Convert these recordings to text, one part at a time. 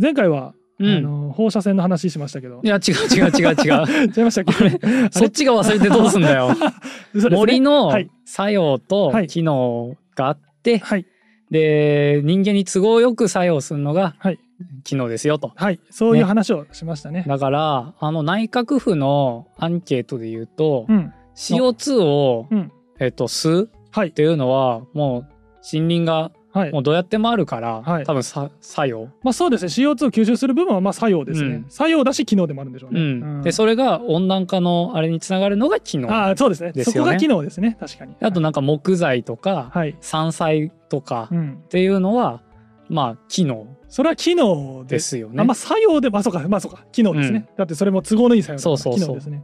前回は、うん。あの放射線の話しましたけど。いや違う違う違う違う。違いましたっけ？そっちが忘れてどうすんだよ。ね森のはい。作用とはい。機能があって、はい。で人間に都合よく作用するのがはい。機能ですよと。はい。そういう話をしましたね。だからあの内閣府のアンケートで言うと、うん。CO2 を、うん。えっと吸うはい。っていうのはもう森林がはい。もうどうやってもあるから、はい。多分さ作用、まあそうですね。CO2 を吸収する部分はまあ作用ですね、うん。作用だし機能でもあるんでしょううね、ん。でそれが温暖化のあれにつながるのが機能あああそうですね。そこが機能ですね。確かに。となんか木材とか、はい、山菜とかっうん、ていうのはまあ機能。それは機能でですよね。あまあ作用でまあそうかまあそうか。機能ですね、だってそれも都合のいい作用そうそうそう。機能ですね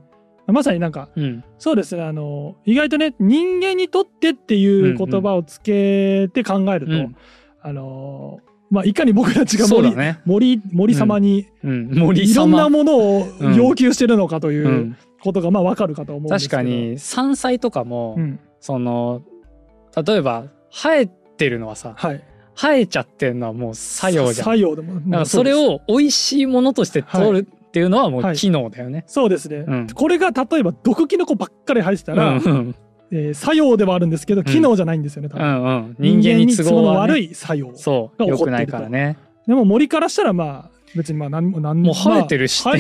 まさになんかうん。そうですねあの意外とね人間にとってっていう言葉をつけて考えると、うん。あのまあいかに僕たちが森,、ね。森森様にうん、森いろんな様。ものをうん。要求してるのかといううん。ことがまあわかるかと思うんですけど、確かに山菜とかも、うん、その例えば生えてるのはさはい。生えちゃってるのはもう作用じゃん。作用でもだからそれを美味しいものとして取るっていうのはもはい。う機能だよね。そうですね、うん。これが例えば毒キノコばっかり生えてたうら、んうん。えー作用ではあるんですけど機能じゃないんですよね、多う分んうん、人間に都合の悪い作用が起こってないからね。でも森からしたらまあ別にまあ何も何もう生えてるしまあ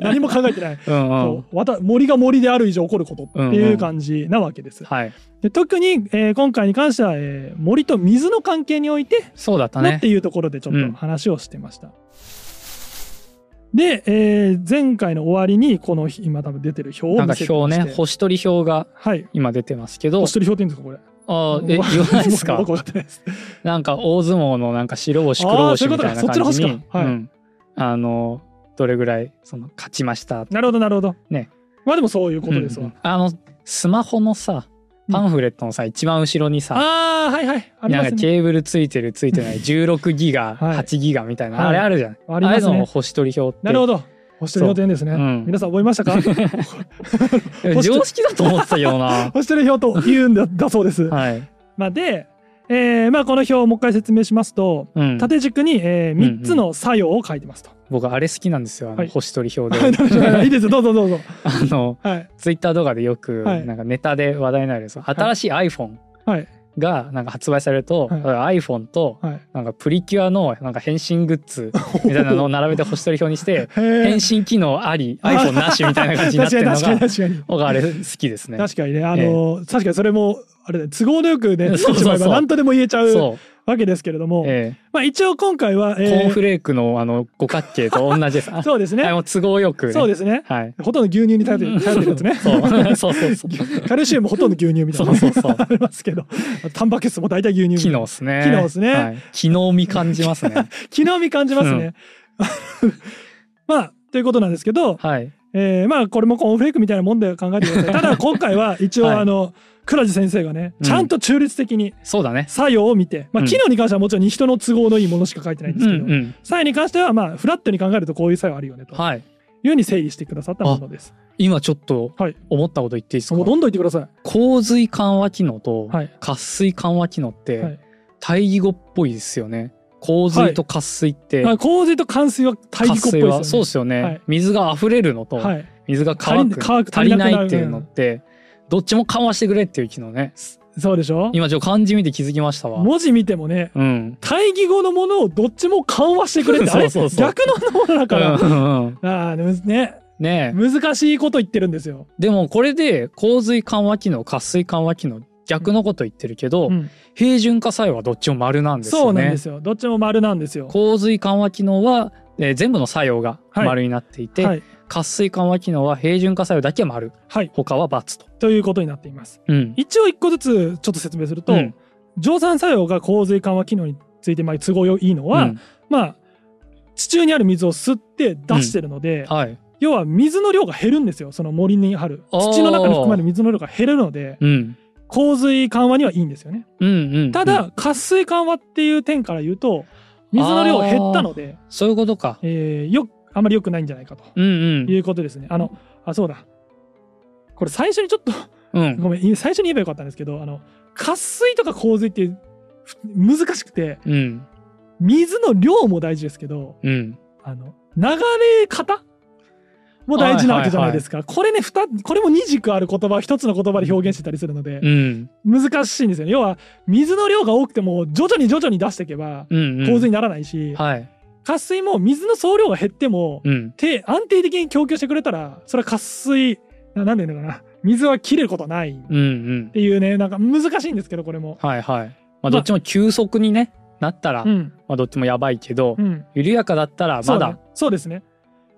何も考えてない、うんうん。そう。わた森が森である以上起こることっていう感じなわけです、はい。で特に、えー今回に関しては、えー森と水の関係においてそうだったね。のって。いうところでちょっと話をしてました、で、えー前回の終わりにこの今多分出てる表を見せてま表ね星取り表がはい。今出てますけど。星取り表って言うんですかこれ？あーえ言わないですか？なんか大相撲のなんか白星黒星そういうことかみたいな感じにそっちの星か。はい。うんあのどれぐらいその勝ちましたなるほどなるほど。ね。まあでもそういうことですわ、うんうん。あのスマホのさパンフレットのさ、一番後ろにさああはいはい。ありなんかますねケーブルついてるついてない16ギガ、はい。8ギガみたいな、はい。あれあるじゃん、ありますね。のを星取り表って。なるほど。星取り表ですね、う。ん。皆さん覚えましたか？常識だと思ってたけどな。星取り表と言うんだだそうです、はい、まあで、えーまあこの表をもう一回説明しますとうん、縦軸に、えうんうん3つの作用を書いてますと、僕あれ好きなんですよあのはい。星取り表はいで、いいですよ。どうぞどうぞ。あのはい。ツイッター動画でよくはい。なんかネタで話題になるその新しい iPhone はい。がなんか発売されると、は iPhone とはい。なんかプリキュアのなんか変身グッズみたいなのを並べて星取り表にして 変変身機能あり iPhone なしみたいな感じになってるのが 僕あれ好きですね。に確かにね。あの、確かにそれもあれね都合のよくねそうそうそう。何とでも言えちゃう、わけですけれども、えまあ一応今回は、ええーコーンフレークのあの五角形と同じです。あ そうですね、は都合よく、ね。そうですねはい。ほとんど牛乳に頼ってる頼ってるやつねそうそうそう。カルシウムほとんど牛乳みたいな、ね、そうそうそうありますけどタンパク質も大体牛乳機な能ですね。機能っすねはい。機能味感じますね。機能味感じますね、まあということなんですけど、はい。えーまあこれもコーンフレークみたいなもんで考えてください ただ今回は一応はいあの、倉地先生がねうんちゃんと中立的にそうだね。作用を見て、まあ、うん機能に関してはもちろん人の都合のいいものしか書いてないんですけど、うんうん。作用に関してはまあフラットに考えるとこういう作用あるよねとはい。いうふうに整理してくださったものです。今ちょっとはい思ったこと言っていいですか、もうどんどん言ってください。洪水緩和機能とはい渇水緩和機能っはてい対義語っぽいですよね。洪水と渇水って、まあ、洪水と冠水は対義語っぽいですよね。はそうですよね、はい。水が溢れるのと、はい。水が乾く足り足りないっていうのってどっちも緩和してくれっていう機能ね。そうでしょ？今ちょっと漢字見て気づきましたわ。文字見てもね、うん。対義語のものをどっちも緩和してくれって、あれ？そうそう逆のものだから。うんうんうん。ああ、でもね、ねえ。難しいこと言ってるんですよ。でもこれで洪水緩和機能渇水緩和機能逆のこと言ってるけど、うん。平準化作用はどっちも丸なんですよね。そうなんですよ。どっちも丸なんですよ。洪水緩和機能は、えー全部の作用が丸になっていて、はい。渇水緩和機能は平準化作用だけ丸。はい。他は×と。ということになっています。うん。一応一個ずつちょっと説明すると、うん。蒸散作用が洪水緩和機能についてまあ都合いいのは、うん。まあ地中にある水を吸って出してるので、はい。要は水の量が減るんですよ。その森にある。土の中に含まれる水の量が減るので。うん洪水緩和にはいいんですよね。うんうん。うん。ただ渇水緩和っていう点から言うと水の量が減ったので、そういうことか。えーよあまり良くないんじゃないかと。うんうん。いうことですね。あのあそうだ。これ最初にちょっとうん。ごめん最初に言えばよかったんですけどあの渇水とか洪水ってふ難しくてうん。水の量も大事ですけど、うん。あの、流れ方も大事なわけじゃないですか。これね、これも二軸ある言葉を一つの言葉で表現してたりするので、うん。難しいんですよね。要は、水の量が多くても、徐々に徐々に出していけば、洪水にならないし、はい。渇水も水の総量が減っても、うん。て安定的に供給してくれたら、それは渇水、ななんていうのかな、水は切れることはないっうん。うん。ていうね、なんか難しいんですけど、これも。はいはい。まあどっちも急速にね、なったら、うん。まあどっちもやばいけどう、ん。緩やかだったらまだ。そうですね。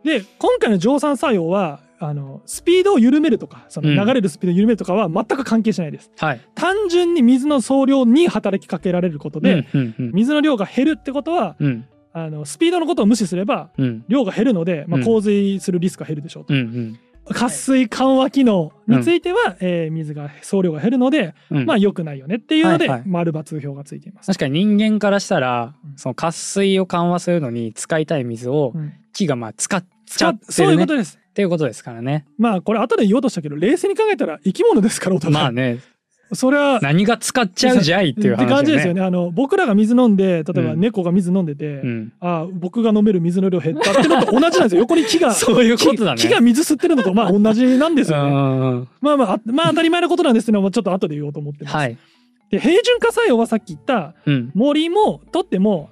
で、今回の乗算作用は、あの、スピードを緩めるとか、そのうん流れるスピードを緩めるとかは全く関係しないです。はい。単純に水の総量に働きかけられることで、うんうんうん。水の量が減るってことは、うん。あの、スピードのことを無視すれば、うん。量が減るので、まあ、うん洪水するリスクが減るでしょうと。うんうん。渇水緩和機能については、えー水が総量が減るので、うんまあ良くないよねっていうので、はいはい丸×表がついています。確かに人間からしたらうん、その渇水を緩和するのに使いたい水をうん木がまあ使っちゃってそうるねっいうことです。ていうことですからね。まあこれ後で言おうとしたけど冷静に考えたら生き物ですからお互い。まあね、それは何が使っちゃうじゃいっていう話って感じですよね。ね。あの僕らが水飲んで例えばうん猫が水飲んでて、うん。ああ僕が飲める水の量減ったってのと同じなんですよ。横に木が そういうことだね。木木が水吸ってるのとまあ同じなんですうよね。まあまああまあ当たり前のことなんですけどもちょっと後で言おうと思ってます。はい。で平準化作用はさっき言ったうん。森も取っても、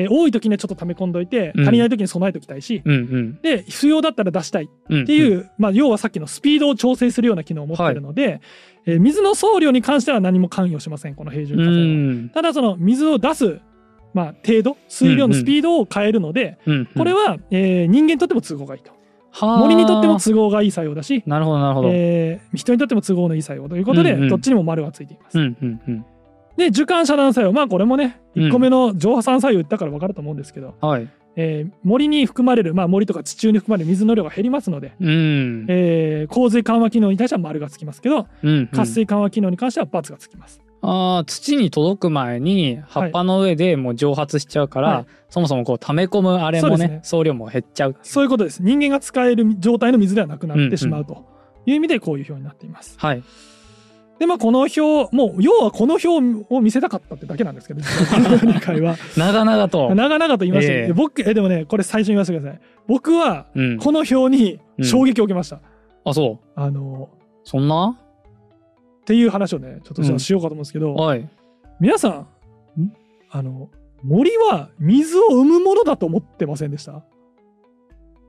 えー多い時にはちょっと溜め込んどいてうん足りない時に備えておきたいし、うんうん。で必要だったら出したいうん。っていう、まあ、要はさっきのスピードを調整するような機能を持っているので、えー水の総量に関しては何も関与しませんこの平準う化作用は。ん。ただその水を出す、まあ、程度水量のスピードを変えるので、うん。これは、えー人間にとっても都合がいいとはあ森にとっても都合がいい作用だし、なるほどなるほど。えー人にとっても都合のいい作用ということで、うんうんどっちにも丸がついています。うんうんうん。で受感遮断作用まあこれもねうん1個目の蒸破酸作用言ったから分かると思うんですけど、はい。えー森に含まれる、まあ、森とか地中に含まれる水の量が減りますので、うん。えー洪水緩和機能に対しては丸がつきますけどうん。渇水緩和機能に関しては×がつきます。ああ、土に届く前に葉っぱの上でもう蒸発しちゃうから、はいそもそもこう溜め込むあれもねね総量も減っちゃう。そういうことです。人間が使える状態の水ではなくなってしまうという意味でこういう表になっています。はい。でまあこの表もう要はこの表を見せたかったってだけなんですけど実はこの2回は長々と。長々と言いましたけど、ええ僕えでもねこれ最初に言わせてください。僕はうん。この表に衝撃を受けました。あ、そう。あのそんな？っていう話をねちょっとじゃしようかと思うんですけど、はい。皆さんんあの森は水を生むものだと思ってませんでした？っ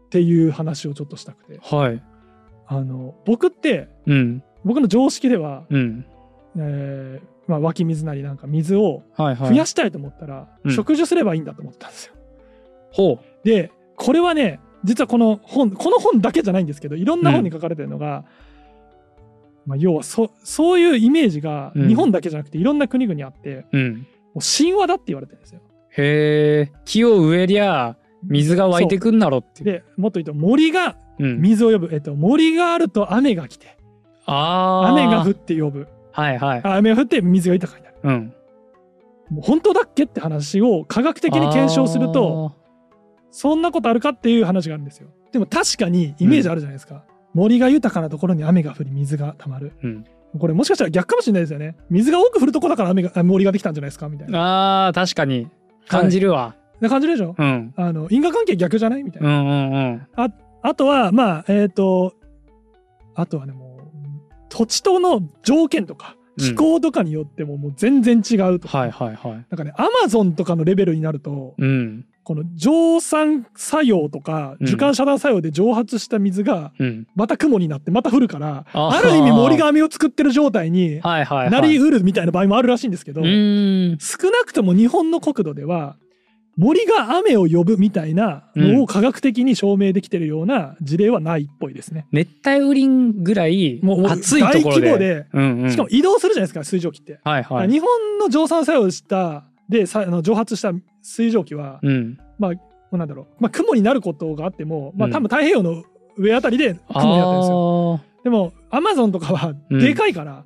ていう話をちょっとしたくてはい。あの僕ってうん。僕の常識では、うん。えーまあ、湧き水なりなんか水をはいはい。増やしたいと思ったら、うん植樹すればいいんだと思ったんですよ。ほでこれはね実はこの本この本だけじゃないんですけどいろんな本に書かれてるのが、まあ、要はそそういうイメージがうん日本だけじゃなくていろんな国々あって、う。うん。もう神話だって言われてるんですよ。へえ。木を植えりゃ水が湧いてくんだろっていう。でもっと言うと森がうん。水を呼ぶ、えっと、森があると雨が来てああ。雨が降って呼ぶはいはい。あ雨が降って水が豊かになるうん。もう本当だっけって話を科学的に検証するとそんなことあるかっていう話があるんですよでも確かにイメージあるじゃないですか、森が豊かなところに雨が降り水が溜まるあー。うん。これもしかしたら逆かもしれないですよね水が多く降るとこだから雨があ森ができたんじゃないですか？みたいなああ、確かに。感じるわ。な感じるでしょ？うん。あの因果関係逆じゃない？みたいな、うんうんうん。あとはまあえっ、とあとはねもう土地との条件とかうん気候とかによってももう全然違うとか、はいはいはい。なんかねアマゾンとかのレベルになるとうん。この蒸散作用とかうん受感遮断作用で蒸発した水がうん。また雲になってまた降るから、あーある意味森が網を作ってる状態に。なりうるみたいな場合もあるらしいんですけど。少なくとも日本の国土では森が雨を呼ぶみたいなのを科学的に証明できてるような事例はないっぽいですね。熱帯雨林ぐらいもう暑いところで。大規模で、うんうん。しかも移動するじゃないですか水蒸気って。はいはい。日本の蒸散作用したでさあの蒸発した水蒸気は、うん。まあなんだろう、まあ、雲になることがあっても、まあ、うん多分太平洋の上あたりで雲になってるんですよ。あでもアマゾンとかはうんでかいから、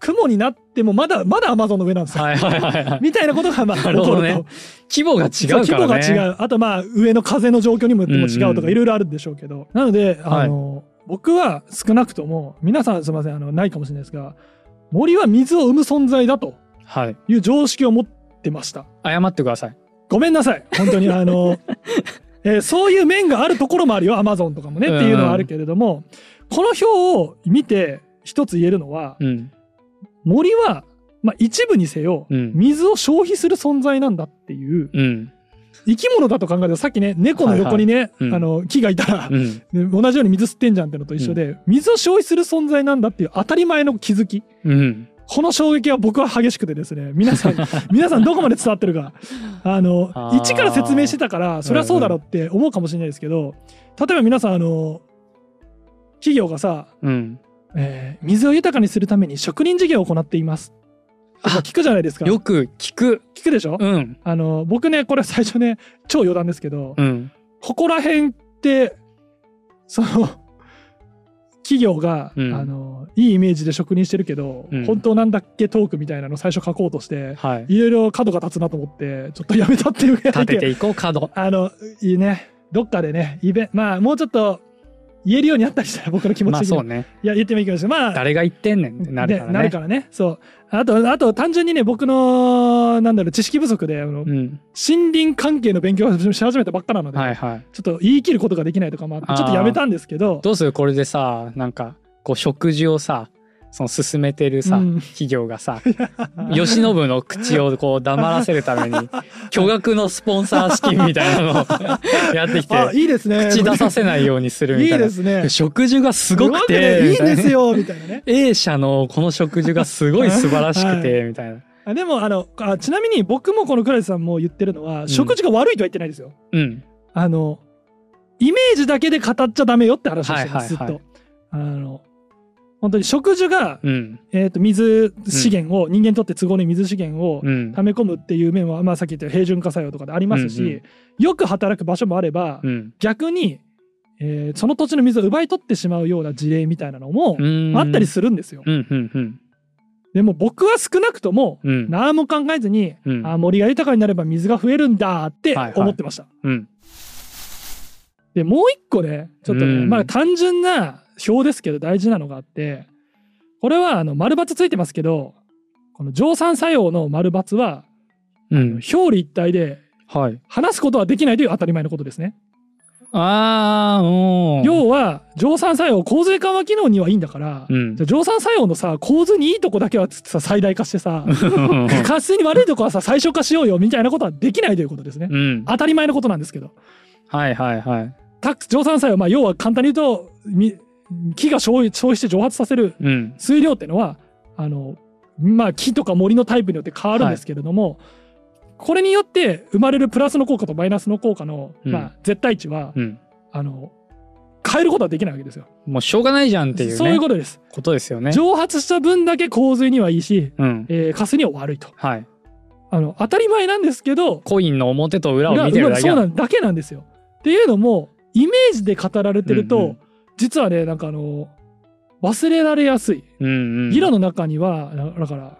雲になってもまだまだアマゾンの上なんですよ。あ。はいはいはいはい。みたいなことがまあ起こるね規模が違うからね。が違う。あとまあ上の風の状況にもよっても違うとうんうんかいろいろあるんでしょうけど。なので、あの、僕は少なくとも、皆さんすみません、あの、ないかもしれないですが、森は水を生む存在だとはい。いう常識を持ってました。謝ってください。ごめんなさい本当にあの、えーそういう面があるところもあるよアマゾンとかもねっていうのはあるけれども、この表を見て一つ言えるのはうん。森は、まあ、一部にせようん水を消費する存在なんだっていううん。生き物だと考えるとさっきね猫の横にね、うんあの木がいたら、うん。ね同じように水吸ってんじゃんってのと一緒で、水を消費する存在なんだっていう当たり前の気づきうん。この衝撃は僕は激しくてですね皆さん 皆さんどこまで伝わってるかあの一から説明してたからそれはそうだろうって思うかもしれないですけど例えば皆さんあの企業がさ、うん。えー水を豊かにするために植林事業を行っていますとか聞くじゃないですかよく聞く。聞くでしょ、うん。あの僕ねこれ最初ね超余談ですけど、うん。ここら辺ってその企業が、うんあのいいイメージで植林してるけど、うん本当なんだっけトークみたいなの最初書こうとしてはい。いろいろ角が立つなと思ってちょっとやめたっていうぐらいで立てていこう、角。あのいいねどっかでねイベまあもうちょっと言えるようになったりしたら僕の気持ちまあそうね。いや言ってもいいかもしれないまあ誰が言ってんねんってなるからね。でなるからねそうあとあと単純にね僕のなんだろう知識不足であの、うん。森林関係の勉強をし始めたばっかなので、はいはい。ちょっと言い切ることができないとかもあってちょっとやめたんですけどどうする？これでさ、なんか、こう食事をさ、その進めてるさ、うん。企業がさ、慶喜の口をこう黙らせるために、巨額のスポンサー資金みたいなのを やってきて、あいいですね。口出させないようにするみいいたいな。ですね。食事がすごくすて、ねいいですよみたいな。ね。A 社のこの食事がすごい素晴らしくて、みたいな。あでもあのあちなみに僕もこの倉石さんも言ってるのは、ん。食事が悪いとは言ってないですよ。うん。あのイメージだけで語っちゃダメよって話をしてます、はいはいはい。ずっと。あの本当に食事が、うん。えー、と水資源を、人間にとって都合のいい水資源をうん。溜め込むっていう面は、まあ、さっき言った平準化作用とかでありますし、うんうんよく働く場所もあれば、うん。逆に、えーその土地の水を奪い取ってしまうような事例みたいなのもうんあったりするんですよ。うん。うん。うん。でも僕は少なくともうん。何も考えずに、うんあ森が豊かになれば水が増えるんだってはいはい思ってました。うん。でもう一個ねちょっとね、うんまあ単純な表ですけど大事なのがあってこれはあの丸×ついてますけどこの乗算作用の丸×はうん。表裏一体ではい。話すことはできないという当たり前のことですね。ああ、うん。要は乗算作用洪水緩和機能にはいいんだから、うんじゃあ乗算作用のさ構図にいいとこだけはさ最大化してさ 活性に悪いとこはさ最小化しようよみたいなことはできないということですね。うん。当たり前のことなんですけど。はいはいはい。タ乗算作用、まあ、要は簡単に言うとみ木が消費して蒸発させるうん。水量っていうのはあの、まあ、木とか森のタイプによって変わるんですけれども、これによって生まれるプラスの効果とマイナスの効果の、うんまあ、絶対値は、うん。あの変えることはできないわけですよ。もうしょうがないじゃんっていうね。そういうことです。ことですよね。蒸発した分だけ洪水にはいいし、うん。えー、カスには悪いとはい。あの当たり前なんですけどコインの表と裏を見てるだけそうだなんだけなんですよ。っていうのもイメージで語られてると、うんうん実はねなんかあの忘れられやすいうんうん。議論の中にはだだから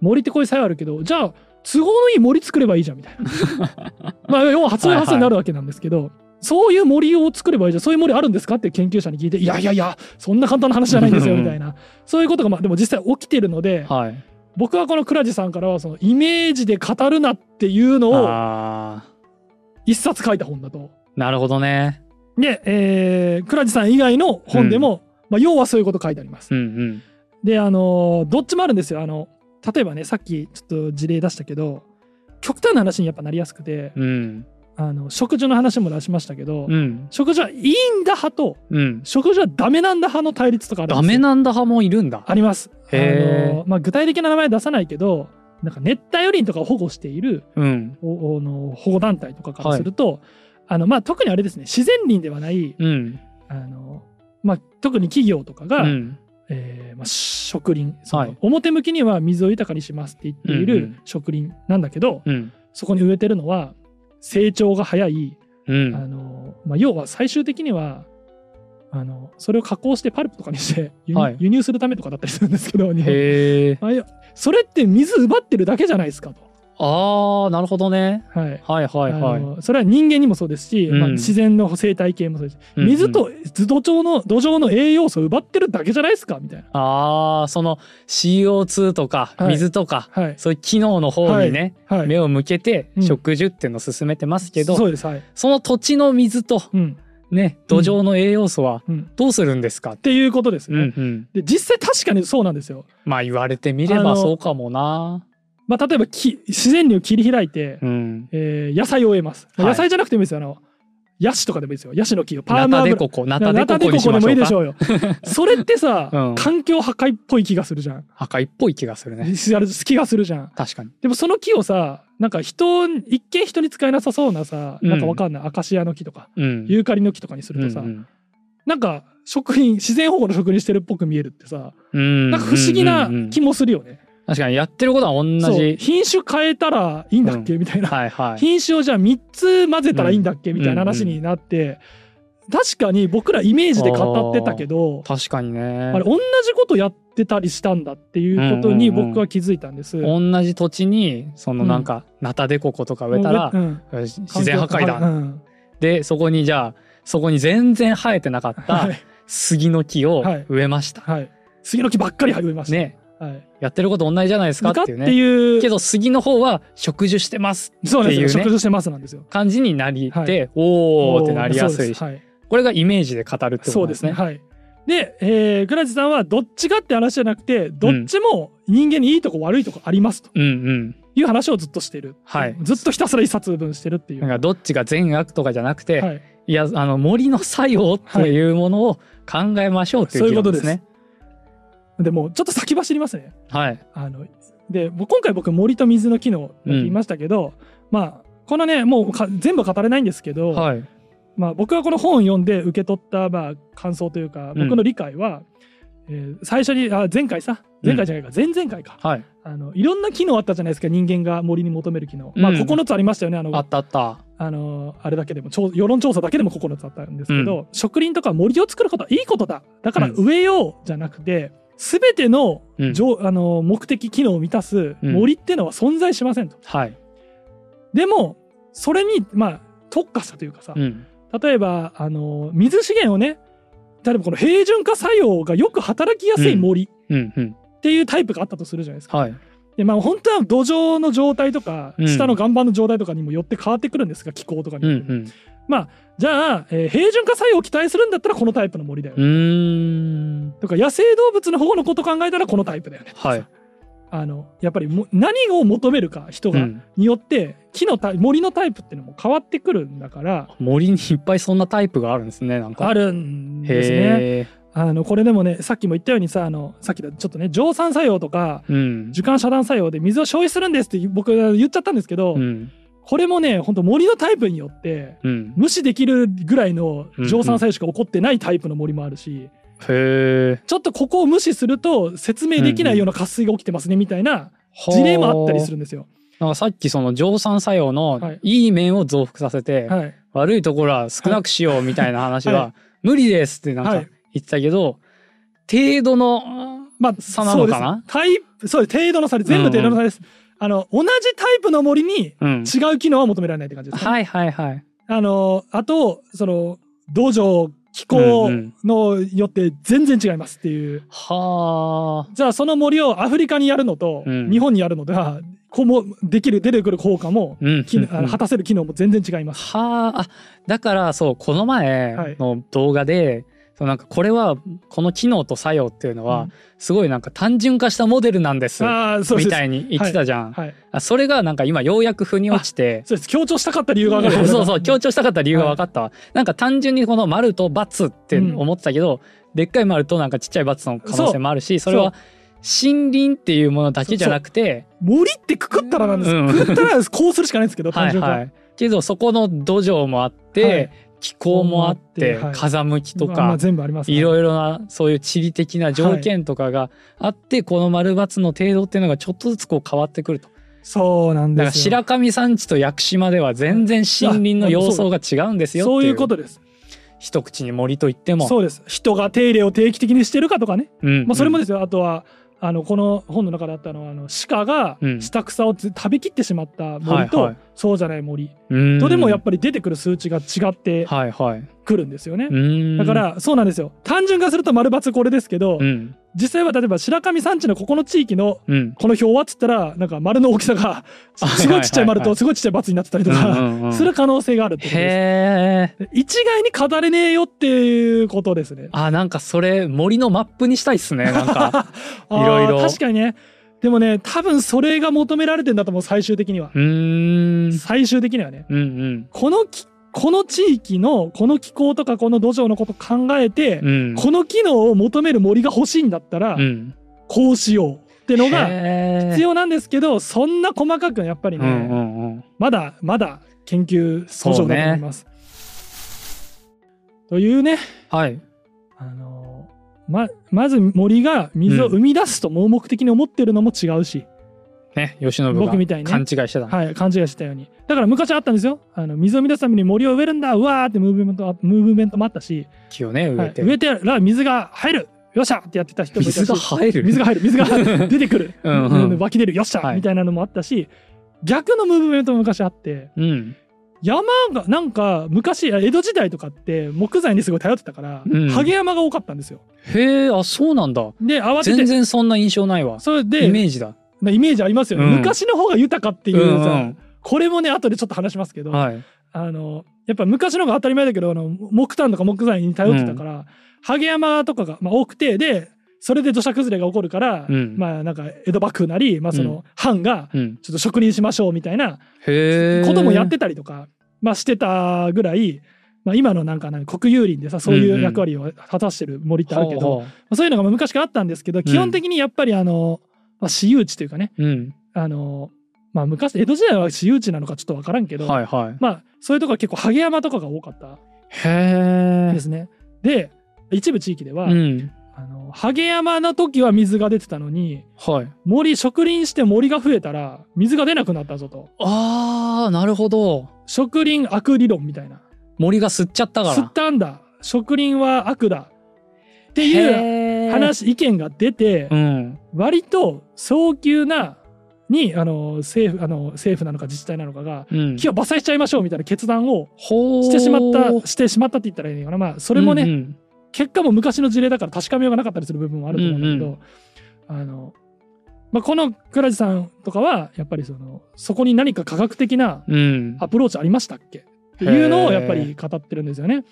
森ってこういう作用あるけどじゃあ都合のいい森作ればいいじゃんみたいな まあ要は発明発想になるわけなんですけど、そういう森を作ればいいじゃんそういう森あるんですかって研究者に聞いていやいやいやそんな簡単な話じゃないんですよ みたいなそういうことがまあでも実際起きてるのではい。僕はこの倉地さんからはそのイメージで語るなっていうのを。一冊書いた本だと。なるほどね。で、えー、倉地さん以外の本でも、まあ、要はそういうこと書いてあります。うんうん。であのどっちもあるんですよあの例えばねさっきちょっと事例出したけど極端な話にやっぱなりやすくてうん。あの食事の話も出しましたけど、うん。食事はいいんだ派とうん。食事はダメなんだ派の対立とかあるんですよダメなんだ派もいるんだ。ありますあの、まあ、具体的な名前出さないけどなんか熱帯雨林とかを保護しているうん。おおの保護団体とかからすると、あのまあ、特にあれですね自然林ではないうん。あの、まあ、特に企業とかが、うん。えーまあ、植林そのはい表向きには水を豊かにしますって言っているうんうん植林なんだけど、うん。そこに植えてるのは成長が早い、うんあ。のまあ、要は最終的にはあのそれを加工してパルプとかにして輸入,、はい輸入するためとかだったりするんですけど日本へえ。あいやそれって水奪ってるだけじゃないですかと。ああなるほどね。はい。はいはいあはい。のそれは人間にもそうですし、まあ、うん自然の生態系もそうですし、うんうん水と土壌の土壌の栄養素を奪ってるだけじゃないですかみたいな。ああその CO2 とかはい水とか、はい。そういう機能の方にね、はい。目を向けてうん植樹っていうのを進めてますけど、そうです。はい。その土地の水とうん。ね土壌の栄養素はうん。どうするんですか？っていうことですうんね。うん、で実際確かにそうなんですよ。まあ言われてみればそうかもな。まあ、例えば木自然林を切り開いて、うん。えー野菜を植えます。まあはい野菜じゃなくてもいいですよ。あのヤシとかでもいいですよ。ヤシの木をパーナタデム油ココナタデココでもいいでましょうよ。それってさ、うん環境破壊っぽい気がするじゃん。赤いっぽい気がするね。気がするじゃん。確かに。でもその木をさなんか人一見人に使えなさそうなさなんかわかんない、アカシアの木とかうん。ユーカリの木とかにするとさ、うんなんか植林自然保護の植林してるっぽく見えるってさ、うん、なんか不思議なうんうんうん気もするよね。確かにやってることは同じ。品種変えたらいいんだっけ、みたいな、はいはい。品種をじゃあ3つ混ぜたらいいんだっけ、みたいな話になって、確かに僕らイメージで語ってたけど。確かにね。あれ同じことやってたりしたんだっていうことにうんうんうん。僕は気づいたんです。同じ土地にそのなんかナタデココとか植えたらうん。自然破壊だ、うん。でそこにじゃあそこに全然生えてなかったはい。杉の木をはい。植えました、はい、杉の木ばっかり植えました。ねはい、やってること同じじゃないですかっていうってねいう。けど杉の方は植樹してますっていうね。植樹してますなんですよ。感じになりて、はい。おーってなりやすいはい、これがイメージで語るってことでね。そうですすね。はい。で、えー、倉地さんはどっちがって話じゃなくてどっちも人間にいいとこ悪いとこありますと。うんうん。いう話をずっとしてる。はい。ずっとひたすら一冊分してるっていう。なんかどっちが善悪とかじゃなくて、はい、いやあの森の作用というものを考えましょうという議論ですね。でもうちょっと先走りますね。はい。あのでもう今回僕森と水の機能って言いましたけど、まあこのねもうか全部語れないんですけど、はい。まあ、僕はこの本を読んで受け取ったまあ感想というかうん僕の理解は、えー最初にあ前回さ前回じゃないか、前々回かはい。あのいろんな機能あったじゃないですか人間が森に求める機能、まあうん9つありましたよねあのあったあった。あのあれだけでも調世論調査だけでも9つあったんですけど、植林とか森を作ることはいいことだだからうん植えようじゃなくて、全ての,、うん上あの目的機能を満たすうん森っていうのは存在しませんと。はい。でもそれにまあ特化したというかさ、うん。例えばあの水資源をね例えばこの平準化作用がよく働きやすい森うんうん。っていうタイプがあったとするじゃないですか。はい。でまあ本当は土壌の状態とかうん下の岩盤の状態とかにもよって変わってくるんですが気候とかにうんよっても、うん。まあじゃあ、えー平準化作用を期待するんだったらこのタイプの森だよ、うーん。とか野生動物の保護のこと考えたらこのタイプだよねはい。あのやっぱりも何を求めるか人が、うんによって木のタイ森のタイプっていうのも変わってくるんだから森にいっぱいそんなタイプがあるんですね。なんか。あるんですね。あのこれでもねさっきも言ったようにさあのさっきだちょっとね蒸散作用とかうん。受間遮断作用で水を消費するんですって僕が言っちゃったんですけど、うん。これもね本当森のタイプによってうん。無視できるぐらいの蒸散作用しか起こってないタイプの森もあるし、へえ。ちょっとここを無視すると説明できないような渇水が起きてますねみたいな事例もあったりするんですよ。なんかさっきその蒸散作用のはい。いい面を増幅させて、はい、悪いところは少なくしようみたいな話は、は無理ですってなんかはい。言ってたけど、程度のまあ差なのかな？そうです。タイプそうです。程度の差で全部程度の差です。あの同じタイプの森にうん。違う機能は求められないって感じですね。はいはいはい。あのあとその土壌気候のよって全然違いますっていう、はあ。じゃあその森をアフリカにやるのとうん日本にやるのではこうもできる出てくる効果も、うん。果たせる機能も全然違います。はあ。あ、だからそう、この前の動画で、そうなんかこれは、この機能と作用っていうのは、うん。すごいなんか単純化したモデルなんです。ああそうです。みたいに言ってたじゃん。はい、あそれがなんか今ようやく腑に落ちて、そうです。強調したかった理由が分かる。そうそう強調したかった理由が分かった。わ、なんか単純にこの丸と×って思ってたけど、でっかい丸となんかちっちゃい×の可能性もあるしそれは森林っていうものだけじゃなくて森ってくくったらなんです、うん。くくったらこうするしかないんですけど 単純化、はい。はいけどそこの土壌もあって、はい気候もあって、はい。風向きとか、全部あります、いろいろなそういう地理的な条件とかがあって、この丸×の程度っていうのがちょっとずつこう変わってくると。そうなんだからですよ白神山地と屋久島では全然森林の様相が違うんですよそういうことです。一口に森といっても。そうです。人が手入れを定期的にしてるかとかね、うん。まあ、それもですよ、あとはあのこの本の中であったのはあの鹿がうん。下草をつ食べきってしまった森と、そうじゃない森。うん。とでもやっぱり出てくる数値が違ってはいはい。くるんですよね。うん。だからそうなんですよ。単純化すると丸×これですけど、うん実際は例えば白神山地のここの地域のうん。この表はっつったらなんか丸の大きさが すごいちっちゃい丸とすごいちっちゃい×になってたりとかする可能性があるってことです。一概に語れねえよっていうことですね。あなんかそれ森のマップにしたいっすねなんか。いろいろ確かにね。でもね多分それが求められてんだと思う最終的には。うーん。最終的にはね。うんうん。このきこの地域のこの気候とかこの土壌のこと考えて、うん。この機能を求める森が欲しいんだったら、うん。こうしようってのが必要なんですけどそんな細かくやっぱりね、うんうんうん。まだまだ研究途上だと思います。というね。はい。あのままず森が水を生み出すと盲目的に思ってるのも違うし、ね吉信が僕みたいにね。勘違いしてたはい、勘違いしてたように。だから昔あったんですよ。あの水を生み出すために森を植えるんだうわーってムーブメントムーブメントもあったし、木をね植はいえて植えてら水が入る。よっしゃってやってた人もいたし。水が入る。水が入る水が 出てくる。うんうん。うん湧き出る。よっしゃ、はい。みたいなのもあったし。逆のムーブメントも昔あって。うん。山がなんか昔江戸時代とかって木材にすごい頼ってたから、うん。ハゲ山が多かったんですよ。へえあそうなんだ。で慌てて全然そんな印象ないわ。それでイメージだなイメージありますよね、うん。昔の方が豊かっていうさ、うんこれもね後でちょっと話しますけど、うんはい。あのやっぱ昔の方が当たり前だけどあの木炭とか木材に頼ってたから、ハゲ山とかが、まあ、多くてでそれで土砂崩れが起こるから、うん。まあなんか江戸幕府なり、まあ、そうのん。藩がうん。ちょっと植林しましょうみたいなこともやってたりとか、まあ、してたぐらい、まあ、今のなんか何国有林でさそういう役割を果たしてる森ってあるけど、そういうのが昔からあったんですけど基本的にやっぱりあの、まあ、私有地というかねううん。あの、まあ、昔江戸時代は私有地なのかちょっと分からんけど、はいはい。まあそういうとこは結構ハゲ山とかが多かったへえですね。で一部地域では、うん。あのハゲ山の時は水が出てたのにはい。森植林して森が増えたら水が出なくなったぞと。あーなるほど。植林悪理論みたいな。森が吸っちゃったから。吸ったんだ。植林は悪だ。っていう話意見が出てうん。割と早急なにあの政府あの政府なのか自治体なのかがうん。木を伐採しちゃいましょうみたいな決断をしてしまったしてしまったって言ったらいいのかなまあそれもね、うんうん。結果も昔の事例だから確かめようがなかったりする部分もあると思うんだけど、うん。あのまあ、この倉地さんとかはやっぱりそのそこに何か科学的なうん。アプローチありましたっけ？っていうのをやっぱり語ってるんですよね。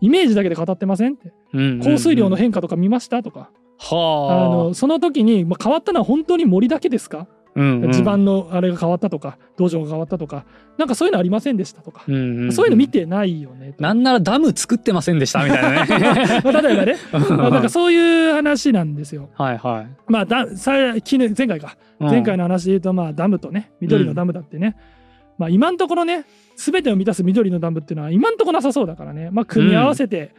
イメージだけで語ってませんって。うん降水量の変化とか見ましたとか、あ。はのその時に、まあ、変わったのは本当に森だけですか、あうんうん。地盤のあれが変わったとか土壌が変わったとか。なんかそういうのありませんでしたとか、うんうんそういうの見てないよねと。なんならダム作ってませんでしたみたいなね。まあ例えばね。まあなんかそういう話なんですよ。はいはい。まあださ前回か。うん。前回の話で言うとまあダムとね緑のダムだってね、まあ今のところね全てを満たす緑のダムっていうのは今のところなさそうだからね。まあ組み合わせて、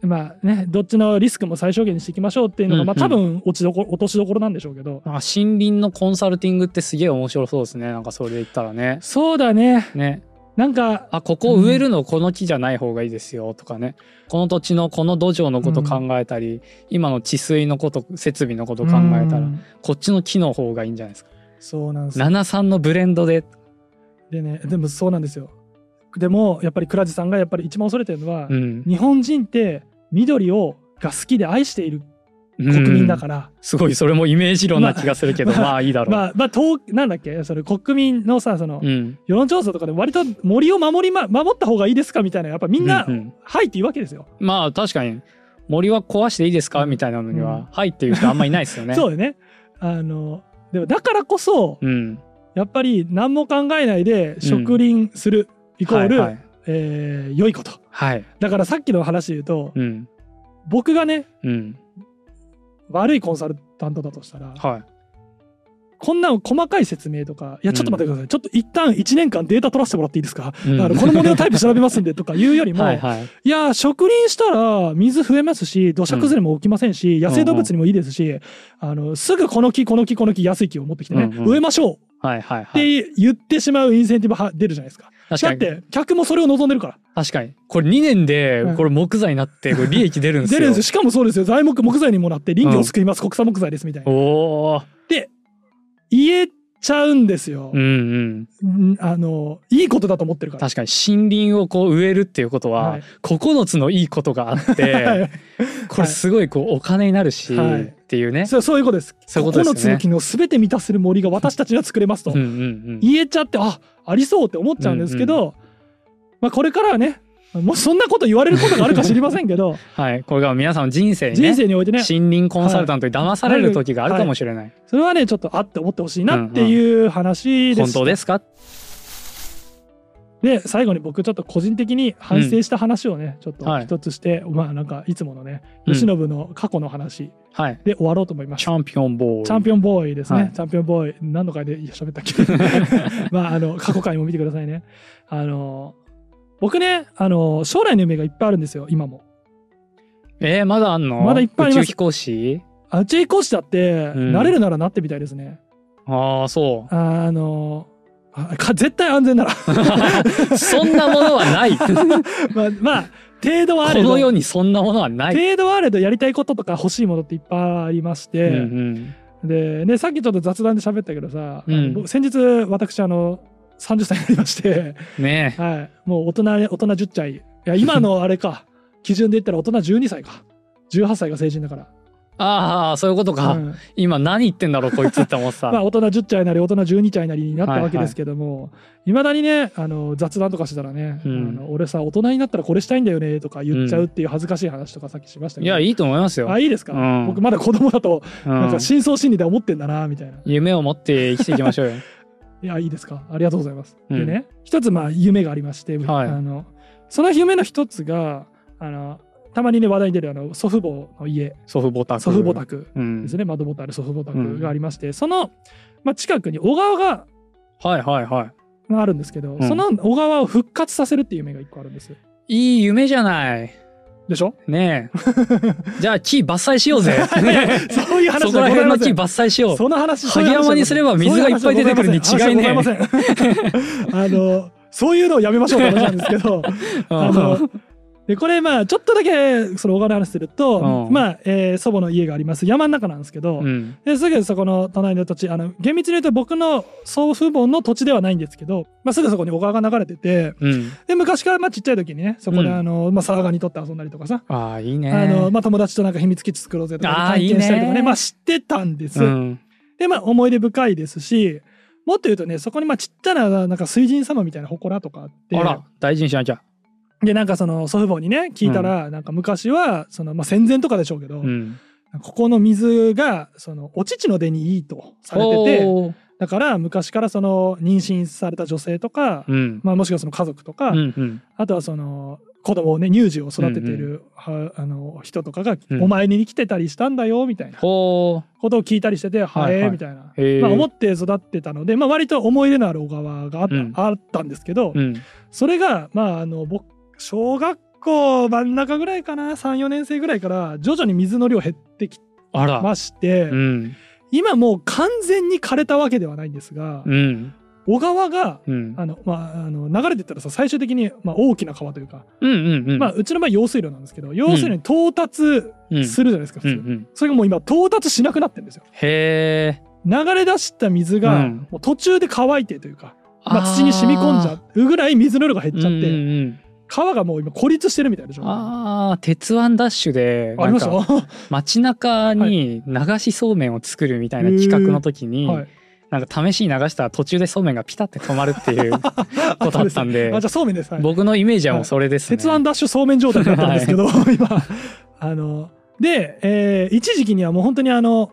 まあねどっちのリスクも最小限にしていきましょうっていうのが、まあうん。うん多分落ちどこ落としどころなんでしょうけど。森林のコンサルティングってすげえ面白そうですね。なんかそれで言ったらね。そうだね。ね。なんかあここ植えるのこの木じゃない方がいいですよとかね、この土地のこの土壌のこと考えたり、今の治水のこと設備のこと考えたらうん。こっちの木の方がいいんじゃないですか。そうなんですよ。73のブレンドででねでもそうなんですよ。でもやっぱり倉地さんがやっぱり一番恐れてるのは、うん。日本人って緑をが好きで愛している国民だから、すごいそれもイメージ論な気がするけど、まあ、まあいいだろう、まあまあ東なんだっけそれ国民のさその、うん。世論調査とかで割と森を守り、ま、守った方がいいですかみたいなやっぱみんなうんうん「はい」って言うわけですよ。まあ確かに。森は壊していいですかみたいなのには、うん。はいっていう人あんまいないですよね。そうよね。あのでもだからこそうんやっぱり何も考えないで植林する、イコール、はいはい。えー良いこと。はい。だからさっきの話で言うと、うん。僕がねうん。悪いコンサルタントだとしたらはいこんな細かい説明とか「いやちょっと待ってください、ちょっと一旦1年間データ取らせてもらっていいですか、うん。あのこの問題のタイプ調べますんで」とか言うよりもはいはい。いや植林したら水増えますし土砂崩れも起きませんし、野生動物にもいいですし、あのすぐこの木この木この木安い木を持ってきてね、うんうん。植えましょう。はいはいっはい。て言ってしまうインセンティブは出るじゃないですか。確かに。だって客もそれを望んでるから。確かに。これ2年でうん。これ木材になってこれ利益出るんですよ。出るんです。よしかもそうですよ。材木木材にもなって林業を救います、国産木材ですみたいな。おお言えちゃうんですよ。う、んうん。うんあのいいことだと思ってるから。確かに森林をこう植えるっていうことははい。9つのいいことがあっ はてい。これすごいこうお金になるしはい。っていうね。そうそういうことです。そういうことですよね。9つの機能すべて満たせる森が私たちには作れますと、うんうんうん。言えちゃってあありそうって思っちゃうんですけど、まあこれからはねもうそんなこと言われることがあるか知りませんけど はいこれが皆さんの人生にね人生においてね森林コンサルタントに騙される時があるかもしれない。それはねちょっとあって思ってほしいなっていう話です、本当ですかで最後に僕ちょっと個人的に反省した話をね、ちょっとはい。一つして、まあなんかいつものねうん。慶喜の過去の話はい。で終わろうと思います。チャンピオンボーイ。チャンピオンボーイですね、はい。チャンピオンボーイ何の回で喋ったっけ？まああの過去回も見てくださいね。あの僕ねあの将来の夢がいっぱいあるんですよ今も。えー、まだあんの？まだいっぱいあります。宇宙飛行士？あ宇宙飛行士だって、うん。なれるならなってみたいですね。ああそう。あのあか絶対安全なら。そんなものはない。こ まあまあ程度はあれど。の世にそんなものはない、程度はあれどやりたいこととか欲しいものっていっぱいありまして、うんうん。でねさっきちょっと雑談で喋ったけどさ、うん。先日私あの30歳になりまして、ねえ。はい、もう大人大人10歳い。や今のあれか。基準で言ったら大人12歳か。18歳が成人だから、ああそういうことか、うん今何言ってんだろうこいつって思ってた、まあ大人10歳なり大人12歳なりになったわけですけども、いまだにねあの雑談とかしてたらね、うん。あの俺さ大人になったらこれしたいんだよねとか言っちゃうっていう恥ずかしい話とかさっきしましたけど、いやいいと思いますよ。あいいですか、うん。僕まだ子供だとうん。なんか深層心理で思ってんだなみたいな、夢を持って生きていきましょうよいやいいですか？ありがとうございます、うん。でね一つまあ夢がありまして、はい。あのその夢の一つがあのたまにね話題に出るあの祖父母の家。祖父母宅。祖父母宅うん。ですね、窓ボタル祖父母宅がありまして、その、まあ、近くに小川がはいはいはあるんですけど、ん。その小川を復活させるっていう夢が一個あるんです。いいい夢じゃないでしょ？ねえ。じゃあ木伐採しようぜ。そういう話そこら辺の木伐採しよう。その話萩山にすれば水がいっぱい出てくるに違いねえ。あのそういうのをやめましょうって話なんですけど。あのでこれまあちょっとだけその小川の話すると、うん。まあ、えー祖母の家があります山の中なんですけど、うん。ですぐそこの隣の土地あの厳密に言うと僕の祖父母の土地ではないんですけど、まあ、すぐそこに小川が流れててうん。で昔からまあちっちゃい時にねそこでうん。あの、まあ、沢ガに取って遊んだりとかさ、ああいいね。あのまあ、友達となんか秘密基地作ろうぜとかあー体験したりとかねまあ、知ってたんです。うん。でまあ思い出深いですしもっと言うとねそこにまあちっちゃななんか水神様みたいな祠とかあって。あら大事にしなきゃでなんかその祖父母にね聞いたら、なんか昔はその、まあ、戦前とかでしょうけど、うん。ここの水がそのお乳の出にいいとされててだから昔からその妊娠された女性とか、うん。まあ、もしくはその家族とか、うんうん。あとはその子供をね乳児を育てている、はあの人とかがうん。お前に来てたりしたんだよみたいなほことを聞いたりしてて、ははいはい。えみたいな、へー。まあ、思って育ってたので、まあ、割と思い入れのある小川があった,、うん。あったんですけど、ううん。それがまああの僕小学校真ん中ぐらいかな？34年生ぐらいから徐々に水の量減ってきまして、うん。今もう完全に枯れたわけではないんですが、うん。小川がうん。あの、まあ、あの流れてったらさ最終的に、まあ、大きな川というか、うんうんうん。まあ、うちの場合用水路なんですけど要するに到達うん。するじゃないですか、普通、うんうん。それがもう今到達しなくなってるんですよ。へえ。流れ出した水が、うん。もう途中で乾いてというか、まあ、土に染み込んじゃうぐらい水の量が減っちゃって、うんうんうん川がもう今孤立してるみたいな状態ああ鉄腕ダッシュでありました？なんか街中に流しそうめんを作るみたいな企画の時に、はい、なんか試しに流したら途中でそうめんがピタって止まるっていう ことだったんであじゃあそうめんです、はい。僕のイメージはもうそれですね。鉄腕ダッシュそうめん状態になったんですけど、今。あので、えー一時期にはもう本当にあの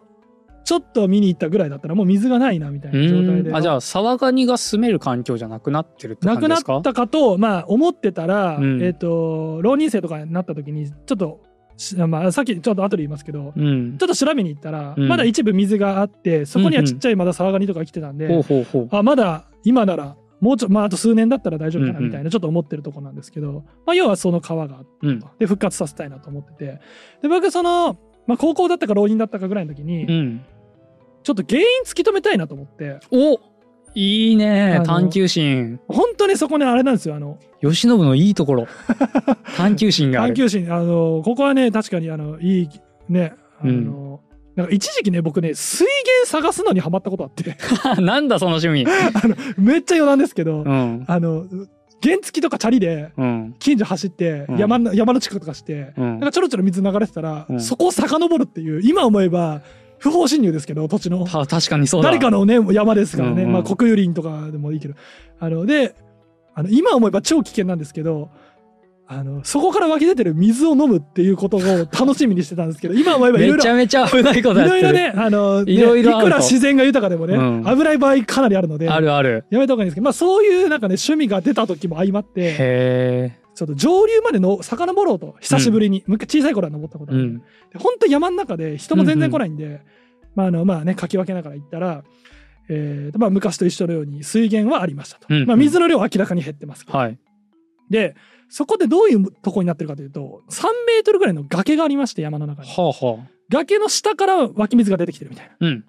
ちょっと見に行ったぐらいだったらもう水がないなみたいうな状態で。んあじゃあ沢ガニが住める環境じゃなくなってるってなくなっ感じですか？たかとまあ思ってたら、うん。えっ、と浪人生とかになった時にちょっとしまあさっきちょっと後で言いますけど、うん。ちょっと調べに行ったら、うん。まだ一部水があってそこにはちっちゃいまだ沢ガニとか来てたんで、ほうほうほう。あまだ今ならもうちょまああと数年だったら大丈夫かなうんうん。みたいなちょっと思ってるとこなんですけど、まあ、要はその川があってうん。で復活させたいなと思ってて。で僕その、まあ、高校だったか浪人だったかぐらいの時に、うんちょっと原因突き止めたいなと思って。おいいねあの探求心。本当にそこねあれなんですよあの。慶喜のいいところ。探求心がある。探求心。あのここはね確かにあのいいねあの、なんか一時期ね僕ね水源探すのにハマったことあって。なんだその趣味。めっちゃ余談ですけど、うん。あの原付とかチャリでうん。近所走ってうん。山の,、山の近くとかして、うん。なんかちょろちょろ水流れてたら、うん。そこを遡るっていう今思えば不法侵入ですけど土地の。た確かにそうだ。誰かのね山ですからね、うんうん。まあ、国有林とかでもいいけど。あのであの今思えば超危険なんですけどあのそこから湧き出てる水を飲むっていうことを楽しみにしてたんですけど今思えばいろいろめちゃめちゃ危ないこといやってる。ろいろね、あの、ねいろいろあると。くら自然が豊かでもね、うん。危ない場合かなりあるので、あるある。やめた方がいいんですけど、まあそういうなんかね、趣味が出た時も相まって、ちょっと上流までの遡ろうと、久しぶりに、む小さい頃は登ったことある、うん。で本当山の中で人も全然来ないんで、まああの、まあね、かき分けながら行ったら、えーまあ昔と一緒のように水源はありましたと。うんうん。まあ水の量は明らかに減ってますけど。はい。で、そこでどういうとこになってるかというと、3メートルぐらいの崖がありまして、山の中に。はあはあ。崖の下から湧き水が出てきてるみたいな。うん。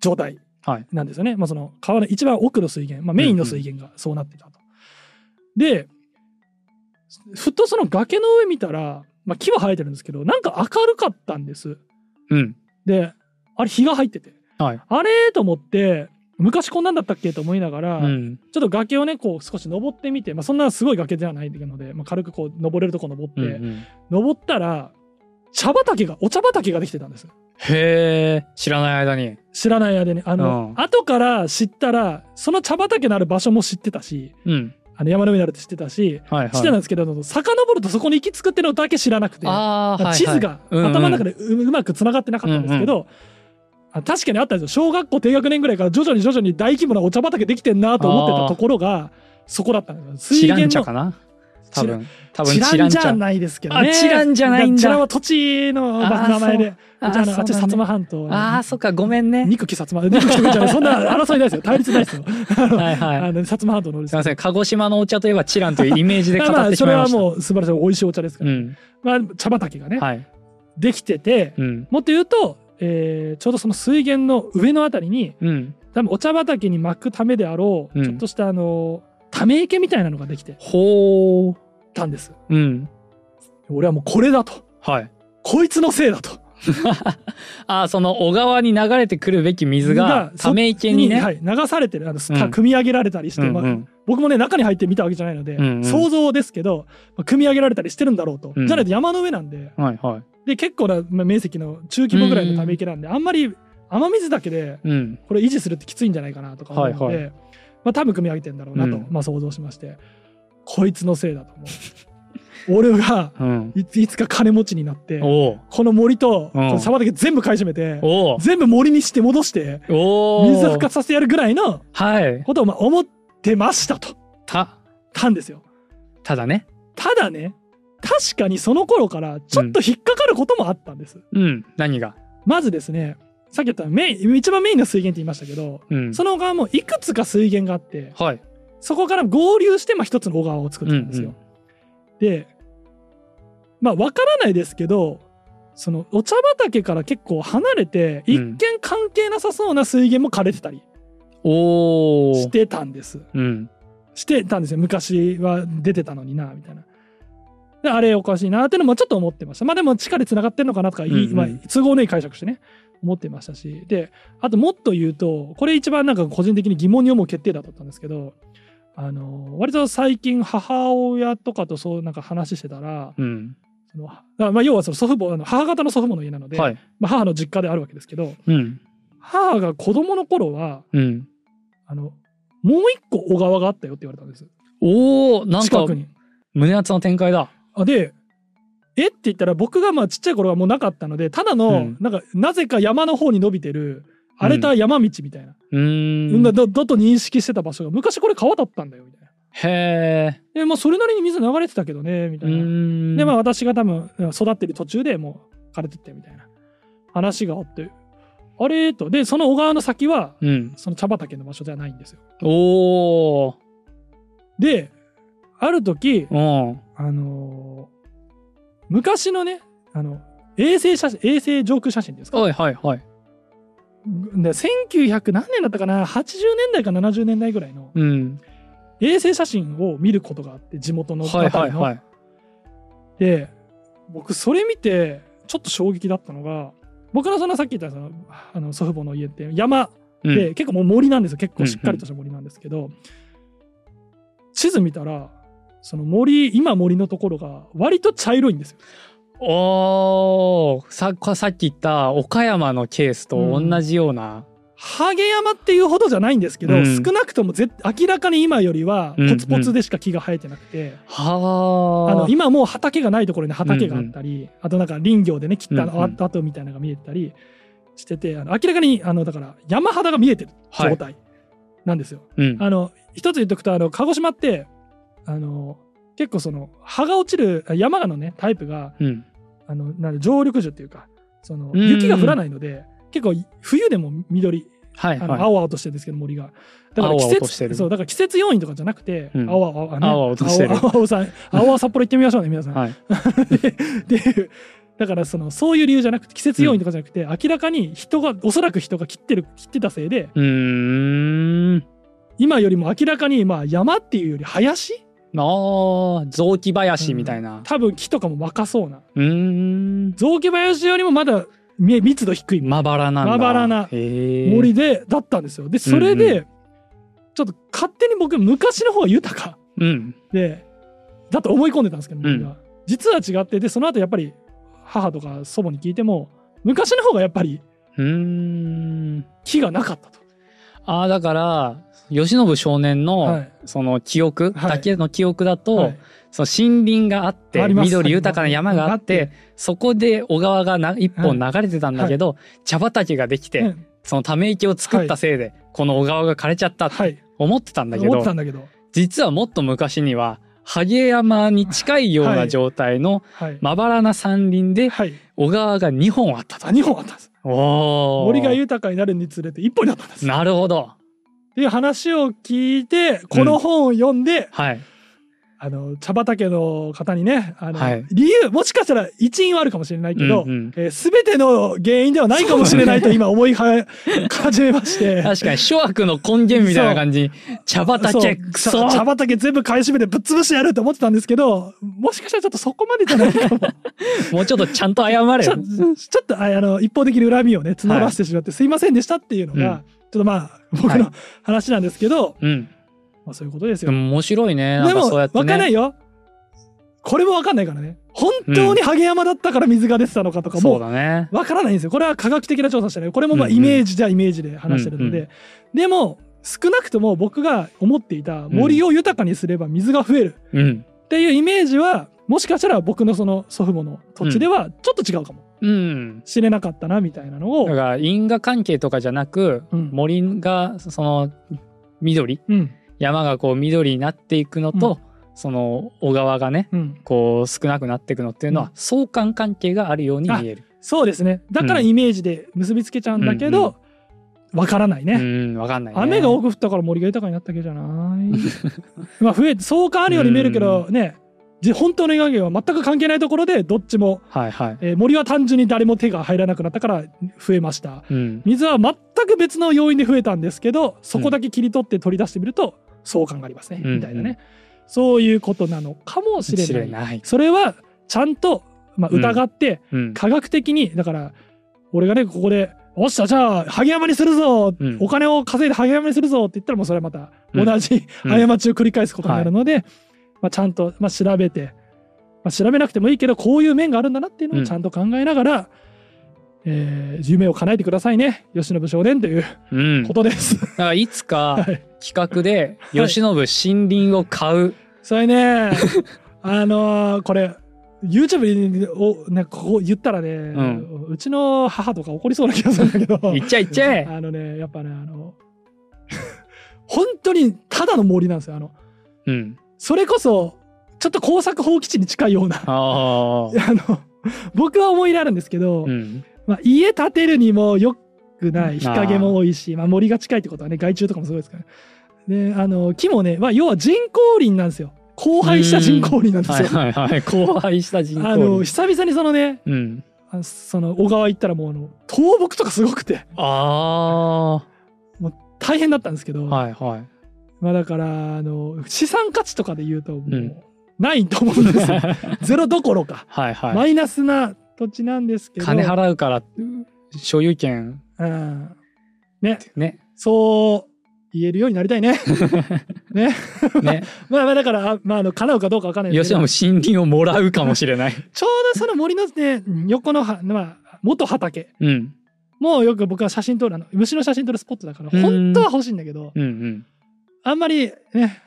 状態。はい。なんですよね。まあ、その川の一番奥の水源、まあ、メインの水源がそうなってたと。で、ふとその崖の上見たら、まあ、木は生えてるんですけど、なんか明るかったんです。うん。で、あれ日が入ってて、はい。あれと思って、昔こんなんだったっけと思いながら、うん。ちょっと崖をね、こう少し登ってみて、まあ、そんなすごい崖ではないので、まあ、軽くこう登れるとこ登って、うんうん。登ったら、茶畑が、お茶畑ができてたんです。へえ。知らない間に。知らない間に。あの、うん。後から知ったら、その茶畑のある場所も知ってたし、うんあの山の上にあるって知ってたし、はいはい。知ってたんですけど、遡るとそこに行き着くっていうのだけ知らなくて、地図がうんうん。頭の中でううまくつながってなかったんですけど、あ確かにあったんですよ。小学校低学年ぐらいから徐々に徐々に大規模なお茶畑できてんなと思ってたところが、そこだったんですよ。チランチャのかな？多分多分チランじゃないですけどね。あチランじゃないんだチランは土地の名前で。あーうちああっち薩摩半島。あーそっかごめんね憎き薩摩。憎きとかじゃない。そんな争いないですよ。対立ないですよ。はいはい あの薩摩半島のすすいません鹿児島のお茶といえばチランというイメージで語ってしまいましたもう素晴らしい美味しいお茶ですから。うんまあ茶畑がね、はいできてて、うんもっと言うと、えーちょうどその水源の上のあたりに、うん多分お茶畑に巻くためであろう、うんちょっとしたあのため池みたいなのができてほたんです。ううん。俺はもうこれだと。はい。こいつのせいだと。あーその小川に流れてくるべき水がため池にね、はい、流されてる。あの、うん。組み上げられたりして、まあうんうん。僕もね中に入って見たわけじゃないので、うんうん。想像ですけど、まあ組み上げられたりしてるんだろうと、うん。じゃないと山の上なんで。はいはい。で結構なまあ面積の中規模ぐらいのため池なんで、あんまり雨水だけでうん。これ維持するってきついんじゃないかなとか思うので、はいはまあ、多分組み上げてんだろうなと、うん。まあ、想像しまして。こいつのせいだと思う。俺がうん。いつか金持ちになってこの森と沢畑全部買い占めて全部森にして戻して水を復活させてやるぐらいのはい。ことをまあ思ってましたと。た。たんですよ。ただね。ただね確かにその頃からちょっと引っかかることもあったんです、うん。何が？まずですねさっき言ったメイン一番メインの水源って言いましたけどうん。その小川もいくつか水源があってはい。そこから合流してまあ一つの小川を作ったんですよ、でまあわからないですけどそのお茶畑から結構離れて一見関係なさそうな水源も枯れてたりしてたんです、うん。してたんですよ。昔は出てたのになみたいな。であれおかしいなってのもちょっと思ってました。まあでも地下でつながってるのかなとか、いいうんうん。まあ、都合のいい解釈してね思ってましたしであともっと言うとこれ一番なんか個人的に疑問に思う決定だったんですけどあの割と最近母親とかとそうなんか話してたらうん。そのあまあ要はその祖父母あの母方の祖父母の家なので、はい。まあ、母の実家であるわけですけどうん。母が子供の頃はうん。あのもう一個小川があったよって言われたんです。おおなんか近くに。胸熱の展開だ。あでえ？って言ったら僕がまあちっちゃい頃はもうなかったのでただの、うん。なんかなぜか山の方に伸びてる荒れた山道みたいな、うーん。だだだと認識してた場所が昔これ川だったんだよみたいな。へえでまあそれなりに水流れてたけどねみたういな。でまあ私が多分育ってる途中でもう枯れてってみたいな。話があってあれ？と。でその小川の先はうん。その茶畑の場所じゃないんですよ。おおである時うん。あのー昔のねあの衛星写真衛星上空写真ですか？はいはいはいで1900何年だったかな？80年代か70年代ぐらいのうん。衛星写真を見ることがあって地元のはい。はいはい。で僕それ見てちょっと衝撃だったのが僕のそのさっき言ったそのあの祖父母の家って山うんで、結構もう森なんですよ結構しっかりとした森なんですけど、地図見たらその森今森のところが割と茶色いんですよ。おー。ささっき言った岡山のケースと同じような、ハゲ山っていうほどじゃないんですけど、うん。少なくともぜ明らかに今よりはうんポツポツでしか木が生えてなくて、はあのあ今もう畑がないところに畑があったり、あとなんか林業でね切ったうんうん跡跡みたいなのが見えてたりしててあの明らかにあのだから山肌が見えてる状態なんですよ。うん。あの一つ言っとくとあの鹿児島ってあの結構その葉が落ちるあ山のねタイプがうん。あのなんで常緑樹っていうかそのうん。雪が降らないので結構冬でも緑あのはい。はい青々としてるんですけど森が。だから季青々としてる。節そうだから季節要因とかじゃなくて、うん。青々あね青々としてる。青々さん青々札幌行ってみましょうね皆さん。はい。ででだからそのそういう理由じゃなくて季節要因とかじゃなくて、明らかに人がおそらく人が切ってる切ってたせいで今よりも明らかにまあ山っていうより林あー雑木林みたいな。多分木とかも若そうな。うーん。雑木林よりもまだみ密度低いまばらなまばらな森でだったんですよ。でそれうん。でちょっと勝手に僕昔の方が豊か。うん。でだと思い込んでたんですけど、うん。実は違ってでその後やっぱり母とか祖母に聞いても昔の方がやっぱりうーん。木がなかったと。ああだから慶喜少年の、はい。その記憶はい。だけの記憶だと、はい。その森林があって緑豊かな山があってそこで小川がな一本流れてたんだけど、茶畑ができて、うん。そのため池を作ったせいで、この小川が枯れちゃったってはい。思ってたんだけど実はもっと昔には萩山に近いようはない。状態のはい。まばらな山林ではい、小川が2本あったと。あ2本あったんです。森が豊かになるにつれて1本になったんです。っなるほど。ていう話を聞いてこの本を読んで、はい。あの茶畑の方にねあの、はい。理由もしかしたら一因はあるかもしれないけど、うんうん。えー全ての原因ではないかもしれないと 今思いは始めまして。確かに諸悪の根源みたいな感じ。に茶畑茶茶畑全部買い占めてぶっ潰してやると思ってたんですけどもしかしたらちょっとそこまでじゃないかも。もうちょっとちゃんと謝れよ。ちょ。っとああの一方的に恨みをね募らせてしまって、すいませんでしたっていうのが、うんちょっとまあ僕はいの話なんですけど、うん。まあ、そういうことですよ。面白いね。でもね。分かんないよこれも分かんないからね本当にハゲ山だったから水が出てたのかとかそうもだね。分からないんですよこれは科学的な調査してないこれもまあイメージじゃイメージで話してるので、うんうでも少なくとも僕が思っていた森を豊かにすれば水が増えるうん。っていうイメージはもしかしたら僕のその祖父母の土地ではちょっと違うかもうん。しれなかったなみたいなのを。だから因果関係とかじゃなく、うん。森がその緑うん。山がこう緑になっていくのと、その小川がねうん。こう少なくなっていくのっていうのはうん。相関関係があるように見える。そうですね。だからイメージで結びつけちゃうんだけどわからないね、うん、わかんない、ね。雨が多く降ったから森が豊かになったわけじゃない。まあ増えて相関あるように見えるけどね。じ本当の影響は全く関係ないところでどっちも、はいはい。えー森は単純に誰も手が入らなくなったから増えました。うん。水は全く別の要因で増えたんですけどそこだけ切り取って取り出してみると相関がありますね、うん。みたいなね。そういうことなのかもしれ知ない。それはちゃんと、まあ、疑ってうん。科学的にだから俺がねここで「おっしゃじゃあ萩山にするぞ、うん。お金を稼いで萩山にするぞ」って言ったらもうそれはまたうん。同じうん。過ちを繰り返すことになるので、まあ、ちゃんと、まあ、調べて、まあ、調べなくてもいいけどこういう面があるんだなっていうのうんをちゃんと考えながら、えー夢を叶えてくださいね吉信少年といううん。だことです。からいつか はい企画ではい慶喜森林を買う。それねあのーこれ YouTube におなんかここ言ったらね、うちの母とか怒りそうな気がするんだけどいっちゃいっちゃえ。あのねやっぱねあの本当にただの森なんですよあのうん。それこそちょっと工作放棄地に近いようなあ ああ。の僕は思い入れあるんですけど、うん。まあ、家建てるにもよくない日陰も多いしまあ、森が近いってことはね害虫とかもすごいですからであの木もね、まあ、要は人工林なんですよ荒廃した人工林なんですはいよ。はいはい。荒廃した人工あの林。久々にそのねうん。あその小川行ったらもうあの倒木とかすごくてあ大変だったんですけど、あはいはいまあだからあの資産価値とかで言うともうんうないと思うんですよ。ゼロどころか、はいはい。マイナスな土地なんですけど。金払うから所有権うん、ね。ね。そう言えるようになりたいね。ね。ね。まあまあだからあまああの叶うかどうかわかんないですけど。吉野も森林をもらうかもしれない。ちょうどその森のね横のは、まあ、元畑。うん。もうよく僕は写真撮るあの虫の写真撮るスポットだからうん。本当は欲しいんだけど。うんうんあんまりね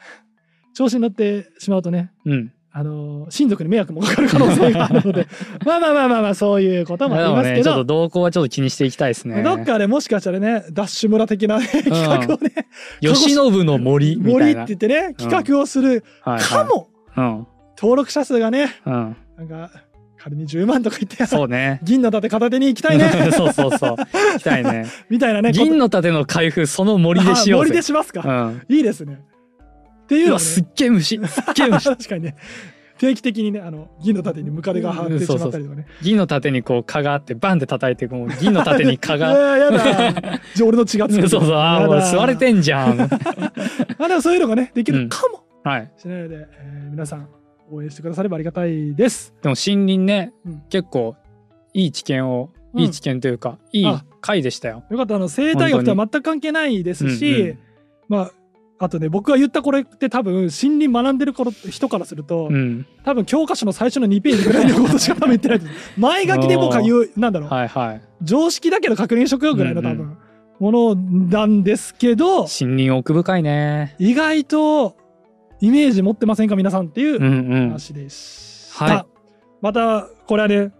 調子に乗ってしまうとねうん。あの親族に迷惑もかかる可能性があるので まあまあまあまあまあそういうこともありますけど、ねちょっと動向はちょっと気にしていきたいですね。どっかでもしかしたらねダッシュ村的な、ね、企画をね 吉信の森みた森って言ってね企画をするはいかも、はい登録者数がねうんうん。なんか仮に10万とか言ってそうね。銀の盾片手に行きたいね。そうそうそう。行きたいね。みたいなね銀の盾の開封その森でしようぜ。あ森でしますか、うん。いいですね。っていうのをねすっげえ虫。すっげえ虫。確かにね。定期的にねあの銀の盾にムカデが張ってしまったりとかね。銀の盾にこう蚊があってバンって叩いてもう銀の盾に蚊いがややだ。じゃあ俺の血がつく。そうそう。あーもう吸われてんじゃん。あでもそういうのがねできるかも。はい。しれないので、えー皆さん応援してくださればありがたいです。でも森林ね、うん。結構いい知見をうん。いい知見というか、いいあ回でしたよ。よかった。あの生態学とは全く関係ないですし、うんうんまああとね僕が言ったこれって多分森林学んでる頃人からすると、うん、多分教科書の最初の2ページぐらいのことしか多分言ってない前 書きで僕は言うなんだろう。はいはい。常識だけど確認しとくよぐらいのうんうん。多分ものなんですけど、森林奥深いね。意外とイメージ持ってませんか皆さんっていううんうん。話でした、はいまたこれはね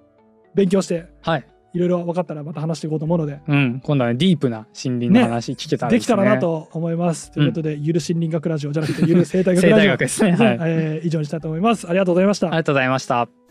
勉強してはい。いろいろ分かったらまた話していこうと思うのでうん。今度はねディープな森林の話聞けたらでですね。きたらなと思います、ということでゆる森林学ラジオじゃなくてゆる生態学生ラジオ 態学ですね。はい。ありえー以上にしたいと思いますありがとうございましたがとうございました。